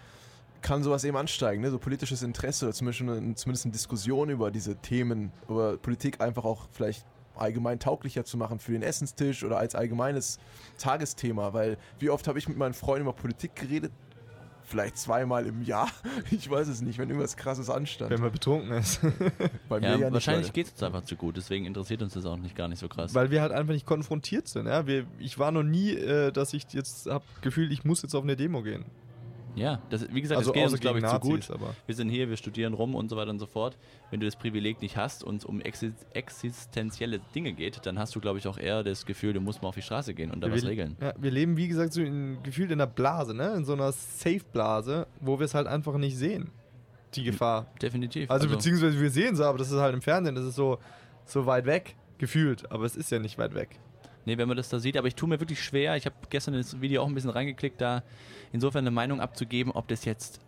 kann sowas eben ansteigen, ne? so politisches Interesse oder zumindest eine, zumindest eine Diskussion über diese Themen, über Politik einfach auch vielleicht allgemein tauglicher zu machen für den Essenstisch oder als allgemeines Tagesthema, weil wie oft habe ich mit meinen Freunden über Politik geredet? Vielleicht zweimal im Jahr. *laughs* Ich weiß es nicht, wenn irgendwas krasses anstand. wenn man betrunken ist. *laughs* Bei mir Ja, ja nicht. wahrscheinlich geht es uns einfach zu gut, deswegen interessiert uns das auch nicht gar nicht so krass. Weil wir halt einfach nicht konfrontiert sind. Ja? Wir, ich war noch nie, äh, dass ich jetzt habe Gefühl, ich muss jetzt auf eine Demo gehen. Ja, das, wie gesagt, Also das geht uns, glaube ich, gegen zu gut. Nazis, aber. Wir sind hier, wir studieren rum und so weiter und so fort. Wenn du das Privileg nicht hast und es um exi existenzielle Dinge geht, dann hast du, glaube ich, auch eher das Gefühl, du musst mal auf die Straße gehen und da was wir, regeln. Ja, wir leben, wie gesagt, so in, gefühlt in einer Blase, ne? In so einer Safe-Blase, wo wir es halt einfach nicht sehen. Die Gefahr. Definitiv. Also, beziehungsweise wir sehen sie, aber das ist halt im Fernsehen, das ist so, so weit weg, gefühlt. Aber es ist ja nicht weit weg. Nee, wenn man das da sieht, aber ich tue mir wirklich schwer. Ich habe gestern das Video auch ein bisschen reingeklickt, da insofern eine Meinung abzugeben, ob das jetzt.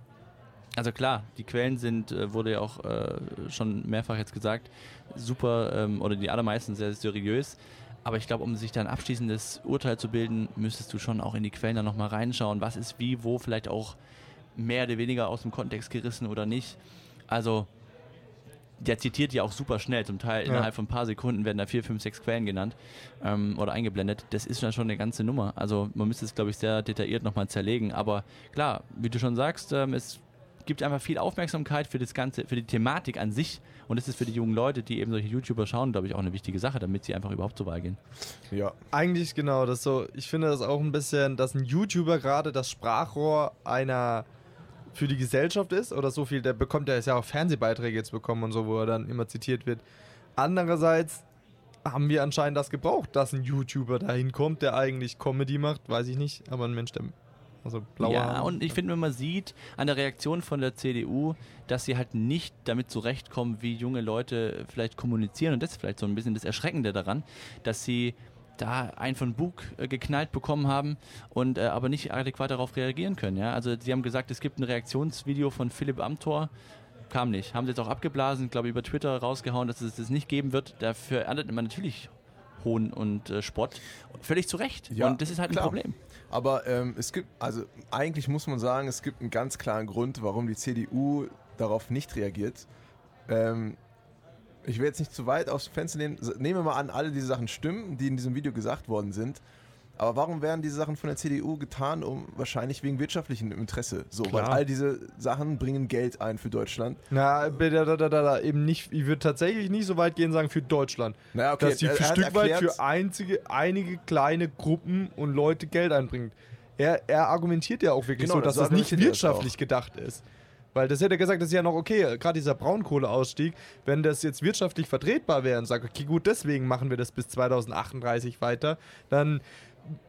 Also klar, die Quellen sind, äh, wurde ja auch äh, schon mehrfach jetzt gesagt, super ähm, oder die allermeisten sehr seriös. Aber ich glaube, um sich da ein abschließendes Urteil zu bilden, müsstest du schon auch in die Quellen dann nochmal reinschauen, was ist wie, wo vielleicht auch mehr oder weniger aus dem Kontext gerissen oder nicht. Also, der zitiert ja auch super schnell, zum Teil Ja. innerhalb von ein paar Sekunden werden da vier, fünf, sechs Quellen genannt ähm, oder eingeblendet. Das ist ja schon eine ganze Nummer. Also man müsste es, glaube ich, sehr detailliert nochmal zerlegen. Aber klar, wie du schon sagst, ähm, es gibt einfach viel Aufmerksamkeit für das Ganze, für die Thematik an sich. Und das ist für die jungen Leute, die eben solche YouTuber schauen, glaube ich, auch eine wichtige Sache, damit sie einfach überhaupt zur Wahl gehen. Ja. Eigentlich genau, das so, ich finde das auch ein bisschen, dass ein YouTuber gerade das Sprachrohr einer für die Gesellschaft ist oder so viel, der bekommt ja ist ja auch Fernsehbeiträge jetzt bekommen und so, wo er dann immer zitiert wird. Andererseits haben wir anscheinend das gebraucht, dass ein YouTuber dahin kommt, der eigentlich Comedy macht, weiß ich nicht, aber ein Mensch, der also blauer ja, und ich finde, wenn man sieht an der Reaktion von der CDU, dass sie halt nicht damit zurechtkommen, wie junge Leute vielleicht kommunizieren. Und das ist vielleicht so ein bisschen das Erschreckende daran, dass sie da einen von Bug äh, geknallt bekommen haben und äh, aber nicht adäquat darauf reagieren können. Ja? Also sie haben gesagt, es gibt ein Reaktionsvideo von Philipp Amthor, kam nicht. Haben sie jetzt auch abgeblasen, glaube über Twitter rausgehauen, dass es das nicht geben wird. Dafür erntet man natürlich Hohn und äh, Spott. Völlig zu Recht. Ja, und das ist halt ein klar. Problem. Aber ähm, es gibt, also eigentlich muss man sagen, es gibt einen ganz klaren Grund, warum die CDU darauf nicht reagiert. Ähm, ich will jetzt nicht zu weit aufs Fenster nehmen. Nehmen wir mal an, alle diese Sachen stimmen, die in diesem Video gesagt worden sind. Aber warum werden diese Sachen von der CDU getan? Um wahrscheinlich wegen wirtschaftlichem Interesse. So, weil Klar. all diese Sachen bringen Geld ein für Deutschland. Na, da, da, da, da, da, eben nicht, ich würde tatsächlich nicht so weit gehen und sagen für Deutschland. Naja, okay, dass die für Stück weit für einzige, einige kleine Gruppen und Leute Geld einbringt. Er, er argumentiert ja auch wirklich Genau, so, dass das das nicht er das wirtschaftlich gedacht ist. Weil das hätte er gesagt, das ist ja noch okay, gerade dieser Braunkohleausstieg, wenn das jetzt wirtschaftlich vertretbar wäre und sagt, okay, gut, deswegen machen wir das bis 2038 weiter, dann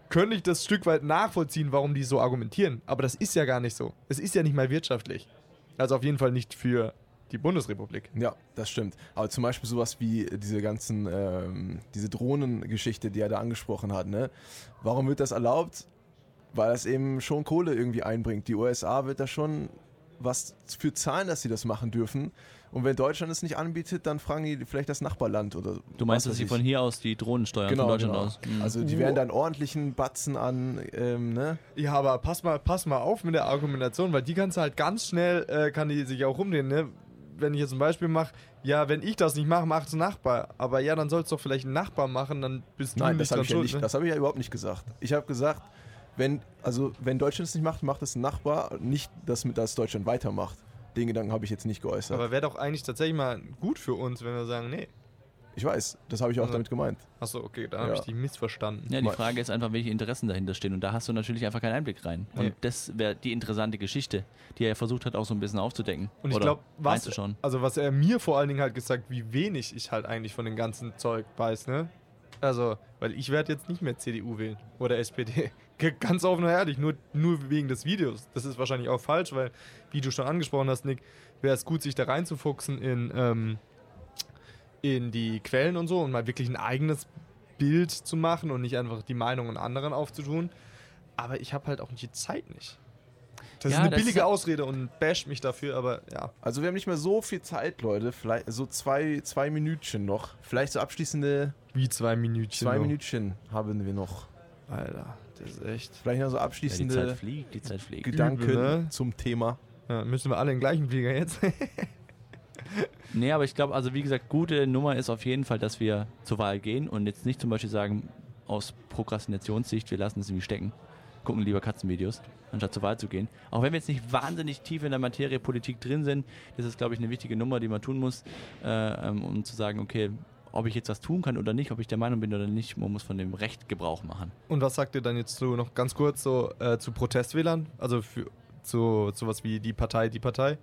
könnte ich das Stück weit nachvollziehen, warum die so argumentieren. Aber das ist ja gar nicht so. Es ist ja nicht mal wirtschaftlich. Also auf jeden Fall nicht für die Bundesrepublik. Ja, das stimmt. Aber zum Beispiel sowas wie diese ganzen, ähm, diese Drohnengeschichte, die er da angesprochen hat, ne? Warum wird das erlaubt? Weil das eben schon Kohle irgendwie einbringt. Die USA wird da schon was für zahlen, dass sie das machen dürfen. Und wenn Deutschland es nicht anbietet, dann fragen die vielleicht das Nachbarland oder. Du meinst, dass sie von hier aus die Drohnen steuern, genau, von Deutschland genau. aus? Mhm. Also die werden dann ordentlichen Batzen an, ähm, ne? Ja, aber pass mal, pass mal auf mit der Argumentation, weil die kannst du halt ganz schnell, äh, kann die sich auch umdrehen, ne? Wenn ich jetzt ein Beispiel mache, ja, wenn ich das nicht mache, macht es ein Nachbar. Aber ja, dann soll es doch vielleicht ein Nachbar machen, dann bist du Nein, nicht das habe ich ja ne? Das habe ich ja überhaupt nicht gesagt. Ich habe gesagt, wenn also wenn Deutschland es nicht macht, macht es ein Nachbar, nicht, dass mit das Deutschland weitermacht. Den Gedanken habe ich jetzt nicht geäußert. Aber wäre doch eigentlich tatsächlich mal gut für uns, wenn wir sagen, nee. ich weiß, das habe ich auch Also- damit gemeint. Achso, okay, da habe Ja. ich dich missverstanden. Ja, die Mal- Frage ist einfach, welche Interessen dahinter stehen. Und da hast du natürlich einfach keinen Einblick rein. Und Nee. das wäre die interessante Geschichte, die er ja versucht hat, auch so ein bisschen aufzudecken. Und ich glaube, was, also was er mir vor allen Dingen halt gesagt, wie wenig ich halt eigentlich von dem ganzen Zeug weiß, ne? Also, weil ich werde jetzt nicht mehr CDU wählen oder SPD. Ganz offen und ehrlich, nur, nur wegen des Videos. Das ist wahrscheinlich auch falsch, weil, wie du schon angesprochen hast, Nick, wäre es gut, sich da reinzufuchsen in, ähm, in die Quellen und so und mal wirklich ein eigenes Bild zu machen und nicht einfach die Meinungen anderen aufzutun. Aber ich habe halt auch die Zeit nicht. Das Ja, ist eine das ist billige ja- Ausrede und bash mich dafür, aber ja. Also wir haben nicht mehr so viel Zeit, Leute. Vielleicht so zwei, zwei Minütchen noch. Vielleicht so abschließende Wie zwei Minütchen. zwei noch. Minütchen haben wir noch. Alter, das ist echt. Vielleicht noch so Ja, die abschließende Zeit fliegt, die Zeit fliegt. Gedanken Übel, ne? zum Thema. Ja, müssen wir alle in den gleichen Flieger jetzt? *laughs* Nee, aber ich glaube, also wie gesagt, gute Nummer ist auf jeden Fall, dass wir zur Wahl gehen und jetzt nicht zum Beispiel sagen, aus Prokrastinationssicht, wir lassen es irgendwie stecken, gucken lieber Katzenvideos, anstatt zur Wahl zu gehen. Auch wenn wir jetzt nicht wahnsinnig tief in der Materie Politik drin sind, das ist, glaube ich, eine wichtige Nummer, die man tun muss, äh, ähm, um zu sagen, okay, ob ich jetzt was tun kann oder nicht, ob ich der Meinung bin oder nicht, man muss von dem Recht Gebrauch machen. Und was sagt ihr dann jetzt so noch ganz kurz so äh, zu Protestwählern? Also für zu sowas wie die Partei, die Partei?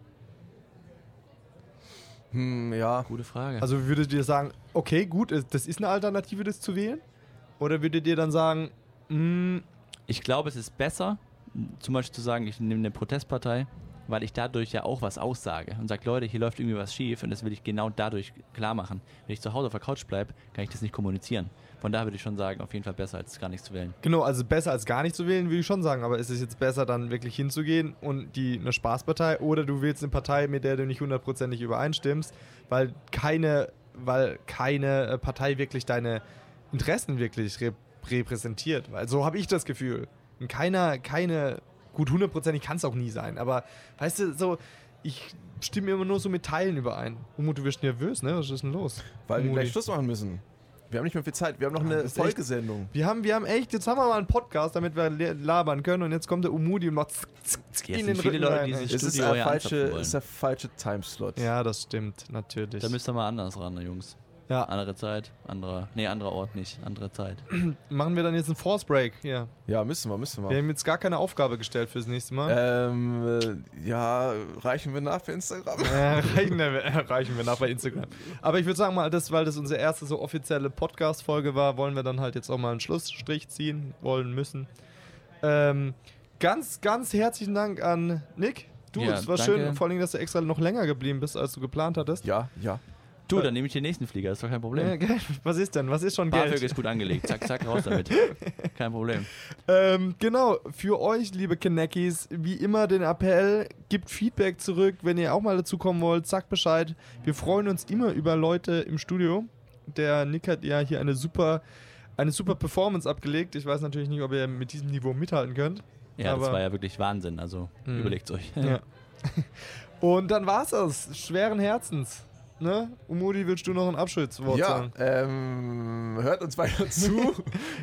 Hm, ja. Gute Frage. Also würdet ihr sagen, okay, gut, das ist eine Alternative, das zu wählen? Oder würdet ihr dann sagen, mh, Ich glaube, es ist besser, zum Beispiel zu sagen, ich nehme eine Protestpartei, weil ich dadurch ja auch was aussage und sage, Leute, hier läuft irgendwie was schief und das will ich genau dadurch klar machen. Wenn ich zu Hause auf der Couch bleibe, kann ich das nicht kommunizieren. Von daher würde ich schon sagen, auf jeden Fall besser, als gar nichts zu wählen. genau, also besser als gar nicht zu wählen, würde ich schon sagen. Aber ist es jetzt besser, dann wirklich hinzugehen und die eine Spaßpartei oder du wählst eine Partei, mit der du nicht hundertprozentig übereinstimmst, weil keine, weil keine äh, Partei wirklich deine Interessen wirklich rep repräsentiert. Weil so habe ich das Gefühl. Und keiner, keine, gut, hundertprozentig kann es auch nie sein. Aber weißt du, so, ich stimme immer nur so mit Teilen überein. Umut, du wirst nervös, ne? Was ist denn los? Weil wir Umut. gleich Schluss machen müssen. Wir haben nicht mehr viel Zeit. Wir haben noch eine ist echt- Folgesendung. Wir haben, wir haben echt, jetzt haben wir mal einen Podcast, damit wir labern können und jetzt kommt der Umudi und macht zck, zck, zck Jetzt in sind den viele Rücken Leute, rein. die sich- ist der ja falsche, ist der falsche Timeslot. Ja, das stimmt, natürlich. Da müsst ihr mal anders ran, Jungs. Ja. Andere Zeit, anderer, nee, anderer Ort nicht, andere Zeit. *clears throat* Machen wir dann jetzt einen Force Break hier. Ja, müssen wir, müssen Wir wir. haben jetzt gar keine Aufgabe gestellt fürs nächste Mal. Ähm, äh, ja, reichen wir nach für Instagram? *laughs* Äh, reichen, wir, reichen wir nach bei Instagram. Aber ich würde sagen mal, das, weil das unsere erste so offizielle Podcast-Folge war, wollen wir dann halt jetzt auch mal einen Schlussstrich ziehen wollen müssen. Ähm, ganz, ganz herzlichen Dank an Nick. Du, Ja, es war danke. schön, vor allem, dass du extra noch länger geblieben bist, als du geplant hattest. Ja, ja. Du, dann nehme ich den nächsten Flieger, ist doch kein Ja, Problem. geil. Was ist denn? Was ist schon BAföG Geld? ist gut angelegt, zack, zack, raus damit. *laughs* Kein Problem. Ähm, genau, für euch, liebe Kenneckis, wie immer den Appell, gebt Feedback zurück, wenn ihr auch mal dazu kommen wollt, sagt Bescheid. Wir freuen uns immer über Leute im Studio. Der Nick hat ja hier eine super, eine super Performance abgelegt. Ich weiß natürlich nicht, ob ihr mit diesem Niveau mithalten könnt. Ja, das war ja wirklich Wahnsinn, also Mhm. überlegt's euch. Ja. *laughs* Und dann war's das. Schweren Herzens. Ne? Umudi, willst du noch ein Abschiedswort Ja, sagen? ähm, hört uns weiter *laughs* zu.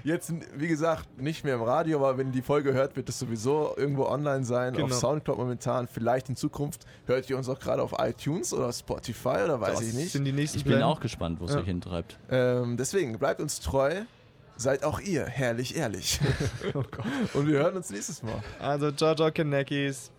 Jetzt, wie gesagt, nicht mehr im Radio, aber wenn die Folge hört, wird es sowieso irgendwo online sein. Genau. Auf Soundcloud momentan. Vielleicht in Zukunft hört ihr uns auch gerade auf iTunes oder Spotify oder weiß Das ich nicht. sind die nächsten Ich bin Pläne. auch gespannt, wo es Ja. euch hintreibt. Ähm, deswegen, bleibt uns treu. Seid auch ihr herrlich ehrlich. *laughs* Oh Gott. Und wir hören uns nächstes Mal. Also, ciao, ciao, Kenneckis.